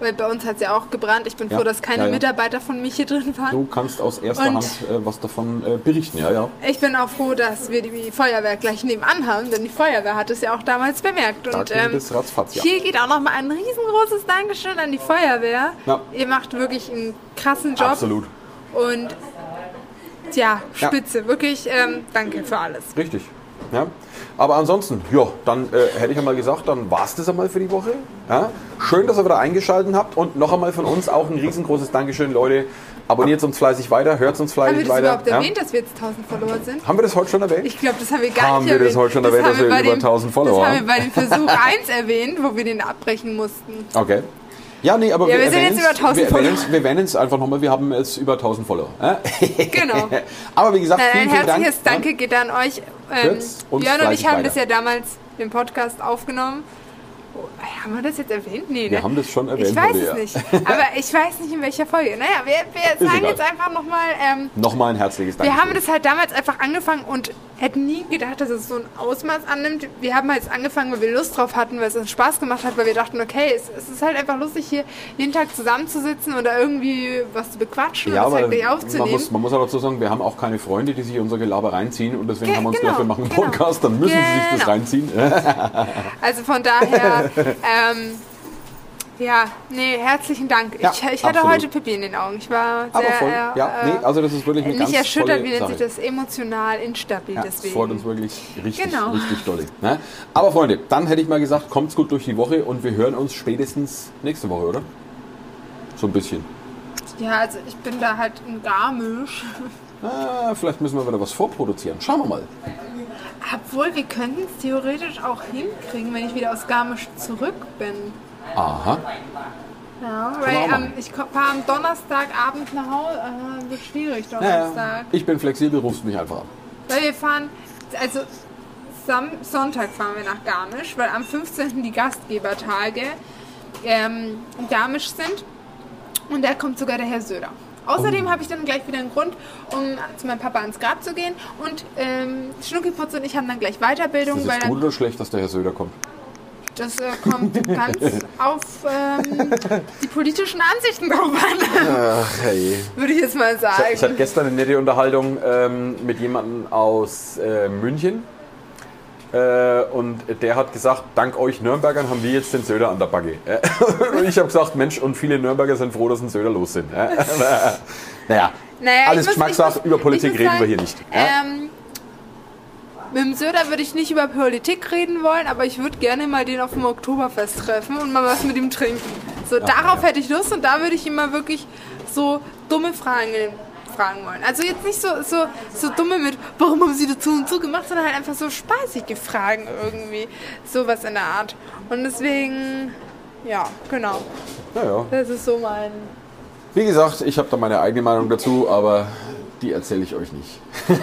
weil bei uns hat es ja auch gebrannt. Ich bin Ja, froh, dass keine ja, ja. Mitarbeiter von mich hier drin waren. Du kannst aus erster Und- Hand äh, was davon äh, berichten, ja, ja. Ich bin auch froh, dass wir die Feuerwehr gleich nebenan haben, denn die Feuerwehr hat es ja auch damals bemerkt. Da Und ähm, ratzfatz, hier geht auch nochmal ein riesengroßes Dankeschön an die Feuerwehr. Ja. Ihr macht wirklich einen krassen Job. Absolut. Und ja, Ja. spitze. Wirklich ähm, danke für alles. Richtig. Ja. Aber ansonsten, ja, dann äh, hätte ich einmal gesagt, dann war es das einmal für die Woche. Ja. Schön, dass ihr wieder eingeschaltet habt und noch einmal von uns auch ein riesengroßes Dankeschön, Leute. Abonniert uns fleißig weiter, hört uns Haben wir fleißig das weiter. überhaupt ja. erwähnt, dass wir jetzt 1000 Follower sind? Haben wir das heute schon erwähnt? Ich glaube, das haben wir gar Haben nicht wir das erwähnt. heute schon erwähnt, dass haben wir über dem- 1000 Follower Das haben wir haben? bei dem Versuch [LAUGHS] 1 erwähnt, wo wir den abbrechen mussten. Okay. Ja, nee, aber Ja, wir sind erwähnen's- jetzt über 1000 wir erwähnen Follower. Wir erwähnen es einfach nochmal, wir haben jetzt über 1000 Follower. Genau. [LAUGHS] aber wie gesagt, Nein, vielen, ein vielen Dank. herzliches Ja. Danke geht an euch. Ähm, Hört's uns Björn und ich haben das ja damals im Podcast aufgenommen. Oh, haben wir das jetzt erwähnt? Nee, Wir ne? haben das schon erwähnt. Ich weiß es ja. nicht. Aber ich weiß nicht, in welcher Folge. Naja, wir, wir sagen jetzt einfach nochmal, ähm, Nochmal ein herzliches Dank. wir haben das halt damals einfach angefangen und hätten nie gedacht, dass es so ein Ausmaß annimmt. Wir haben halt angefangen, weil wir Lust drauf hatten, weil es uns Spaß gemacht hat, weil wir dachten, okay, es, es ist halt einfach lustig, hier jeden Tag zusammenzusitzen oder irgendwie was zu bequatschen Ja, und das halt gleich man aufzunehmen. muss, man muss aber dazu sagen, wir haben auch keine Freunde, die sich unser Gelaber reinziehen und deswegen Ge- haben wir uns genau, gedacht, wir machen einen genau. Podcast, dann müssen sie sich das Genau. reinziehen. [LAUGHS] Also von daher, ähm, ja, nee, herzlichen Dank. Ja, ich, ich hatte heute Pipi in den Augen. Ich war sehr, Aber voll, äh, ja, nee, also das ist wirklich eine nicht erschüttert, wie nennt sich das? Emotional instabil Ja, das deswegen. freut uns wirklich richtig, Genau. richtig dolle. Ne? Aber Freunde, dann hätte ich mal gesagt, kommt's gut durch die Woche und wir hören uns spätestens nächste Woche, oder? So ein bisschen. Ja, also ich bin da halt in Garmisch. Ah, vielleicht müssen wir wieder was vorproduzieren. Schauen wir mal. Obwohl, wir könnten es theoretisch auch hinkriegen, wenn ich wieder aus Garmisch zurück bin. Aha. Ja, weil ähm, ich fahre am Donnerstagabend nach Hause. Äh, wird schwierig, Ja, Donnerstag. ja. Ich bin flexibel, rufst mich einfach an. Weil wir fahren, also Sam Sonntag fahren wir nach Garmisch, weil am 15. die Gastgebertage ähm, in Garmisch sind. Und da kommt sogar der Herr Söder. Außerdem Oh. habe ich dann gleich wieder einen Grund, um zu meinem Papa ans Grab zu gehen. Und ähm, Schnuckiputz und ich haben dann gleich Weiterbildung, Ist es dann, gut oder schlecht, dass der Herr Söder kommt? das äh, kommt ganz [LAUGHS] auf ähm, die politischen Ansichten drauf an, Ach, hey. würde ich jetzt mal sagen. Ich hatte gestern eine nette Unterhaltung ähm, mit jemandem aus äh, München. Äh, und der hat gesagt, dank euch Nürnbergern haben wir jetzt den Söder an der Backe. Äh, [LAUGHS] und ich habe gesagt, Mensch, und viele Nürnberger sind froh, dass ein Söder los sind. Äh, [LAUGHS] naja, Naja, alles Geschmackssache, über Politik reden sagen, wir hier nicht. Ja? Ähm, mit dem Söder würde ich nicht über Politik reden wollen, aber ich würde gerne mal den auf dem Oktoberfest treffen und mal was mit ihm trinken. So, darauf ja. hätte ich Lust und da würde ich ihm mal wirklich so dumme Fragen fragen wollen. Also jetzt nicht so, so, so dumme mit, warum haben sie dazu und so gemacht, sondern halt einfach so spaßige Fragen irgendwie. Sowas in der Art. Und deswegen, ja, genau. Naja. Das ist so mein... Wie gesagt, ich habe da meine eigene Meinung dazu, aber die erzähle ich euch nicht. [LAUGHS]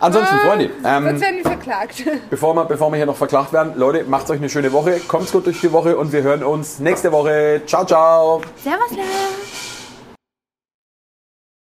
Ansonsten, Freunde, Jetzt ähm, werden wir verklagt. [LAUGHS] bevor, wir, bevor wir hier noch verklagt werden, Leute, macht euch eine schöne Woche, kommt gut durch die Woche und wir hören uns nächste Woche. Ciao, ciao. Servus, Leute.